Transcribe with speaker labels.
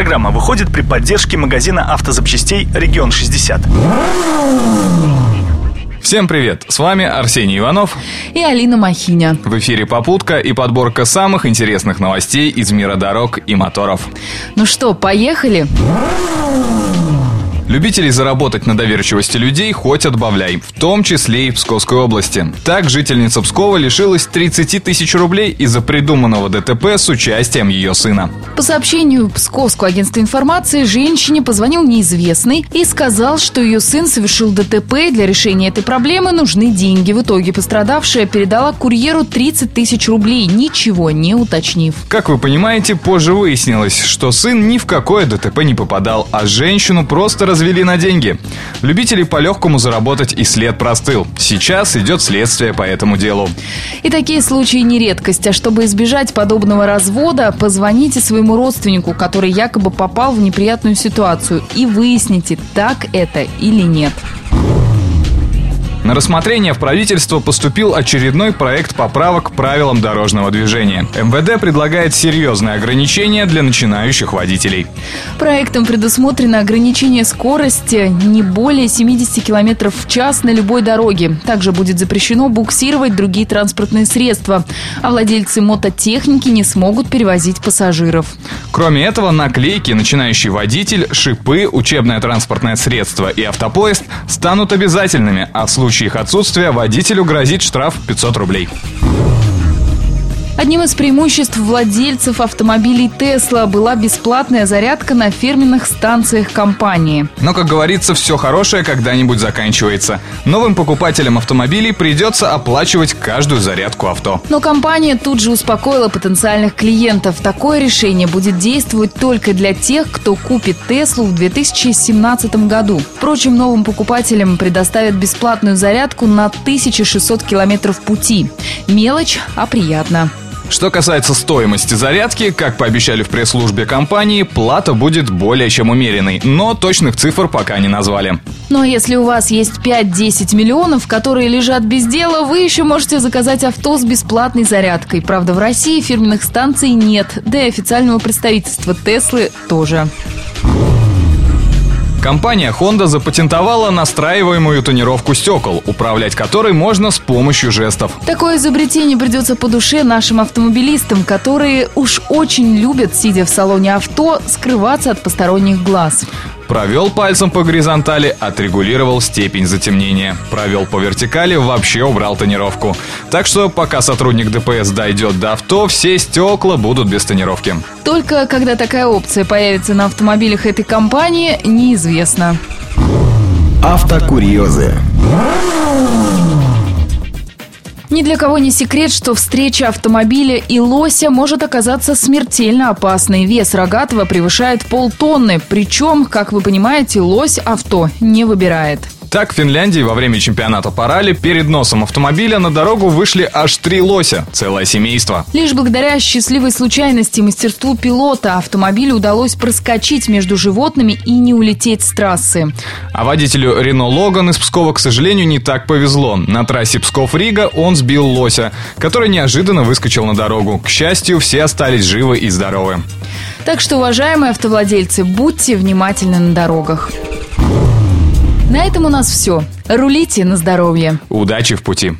Speaker 1: Программа выходит при поддержке магазина автозапчастей «Регион 60».
Speaker 2: Всем привет! С вами Арсений Иванов
Speaker 3: и Алина Махиня.
Speaker 2: В эфире «Попутка» и подборка самых интересных новостей из мира дорог и моторов.
Speaker 3: Ну что, поехали?
Speaker 2: Любителей заработать на доверчивости людей хоть отбавляй, в том числе и в Псковской области. Так, жительница Пскова лишилась 30 тысяч рублей из-за придуманного ДТП с участием ее сына.
Speaker 3: По сообщению Псковского агентства информации, женщине позвонил неизвестный и сказал, что ее сын совершил ДТП, и для решения этой проблемы нужны деньги. В итоге пострадавшая передала курьеру 30 тысяч рублей, ничего не уточнив.
Speaker 2: Как вы понимаете, позже выяснилось, что сын ни в какое ДТП не попадал, а женщину просто раз развели на деньги. Любители по-легкому заработать и след простыл. Сейчас идет следствие по этому делу.
Speaker 3: И такие случаи не редкость. А чтобы избежать подобного развода, позвоните своему родственнику, который якобы попал в неприятную ситуацию, и выясните, так это или нет.
Speaker 2: На рассмотрение в правительство поступил очередной проект поправок к правилам дорожного движения. МВД предлагает серьезные ограничения для начинающих водителей.
Speaker 3: Проектом предусмотрено ограничение скорости не более 70 км в час на любой дороге. Также будет запрещено буксировать другие транспортные средства, а владельцы мототехники не смогут перевозить пассажиров.
Speaker 2: Кроме этого, наклейки «Начинающий водитель», «Шипы», «Учебное транспортное средство» и «Автопоезд» станут обязательными, а в случае случае их отсутствия водителю грозит штраф 500 рублей.
Speaker 3: Одним из преимуществ владельцев автомобилей Tesla была бесплатная зарядка на фирменных станциях компании.
Speaker 2: Но, как говорится, все хорошее когда-нибудь заканчивается. Новым покупателям автомобилей придется оплачивать каждую зарядку авто.
Speaker 3: Но компания тут же успокоила потенциальных клиентов. Такое решение будет действовать только для тех, кто купит Теслу в 2017 году. Впрочем, новым покупателям предоставят бесплатную зарядку на 1600 километров пути. Мелочь, а приятно.
Speaker 2: Что касается стоимости зарядки, как пообещали в пресс-службе компании, плата будет более чем умеренной, но точных цифр пока не назвали.
Speaker 3: Но если у вас есть 5-10 миллионов, которые лежат без дела, вы еще можете заказать авто с бесплатной зарядкой. Правда, в России фирменных станций нет, да и официального представительства Теслы тоже.
Speaker 2: Компания Honda запатентовала настраиваемую тонировку стекол, управлять которой можно с помощью жестов.
Speaker 3: Такое изобретение придется по душе нашим автомобилистам, которые уж очень любят, сидя в салоне авто, скрываться от посторонних глаз.
Speaker 2: Провел пальцем по горизонтали, отрегулировал степень затемнения. Провел по вертикали, вообще убрал тонировку. Так что пока сотрудник ДПС дойдет до авто, все стекла будут без тонировки.
Speaker 3: Только когда такая опция появится на автомобилях этой компании, неизвестно.
Speaker 4: Автокурьезы.
Speaker 3: Ни для кого не секрет, что встреча автомобиля и лося может оказаться смертельно опасной. Вес рогатого превышает полтонны. Причем, как вы понимаете, лось авто не выбирает.
Speaker 2: Так, в Финляндии во время чемпионата по ралли перед носом автомобиля на дорогу вышли аж три лося, целое семейство.
Speaker 3: Лишь благодаря счастливой случайности и мастерству пилота автомобилю удалось проскочить между животными и не улететь с трассы.
Speaker 2: А водителю Рено Логан из Пскова, к сожалению, не так повезло. На трассе Псков-Рига он сбил лося, который неожиданно выскочил на дорогу. К счастью, все остались живы и здоровы.
Speaker 3: Так что, уважаемые автовладельцы, будьте внимательны на дорогах. На этом у нас все. Рулите на здоровье.
Speaker 2: Удачи в пути.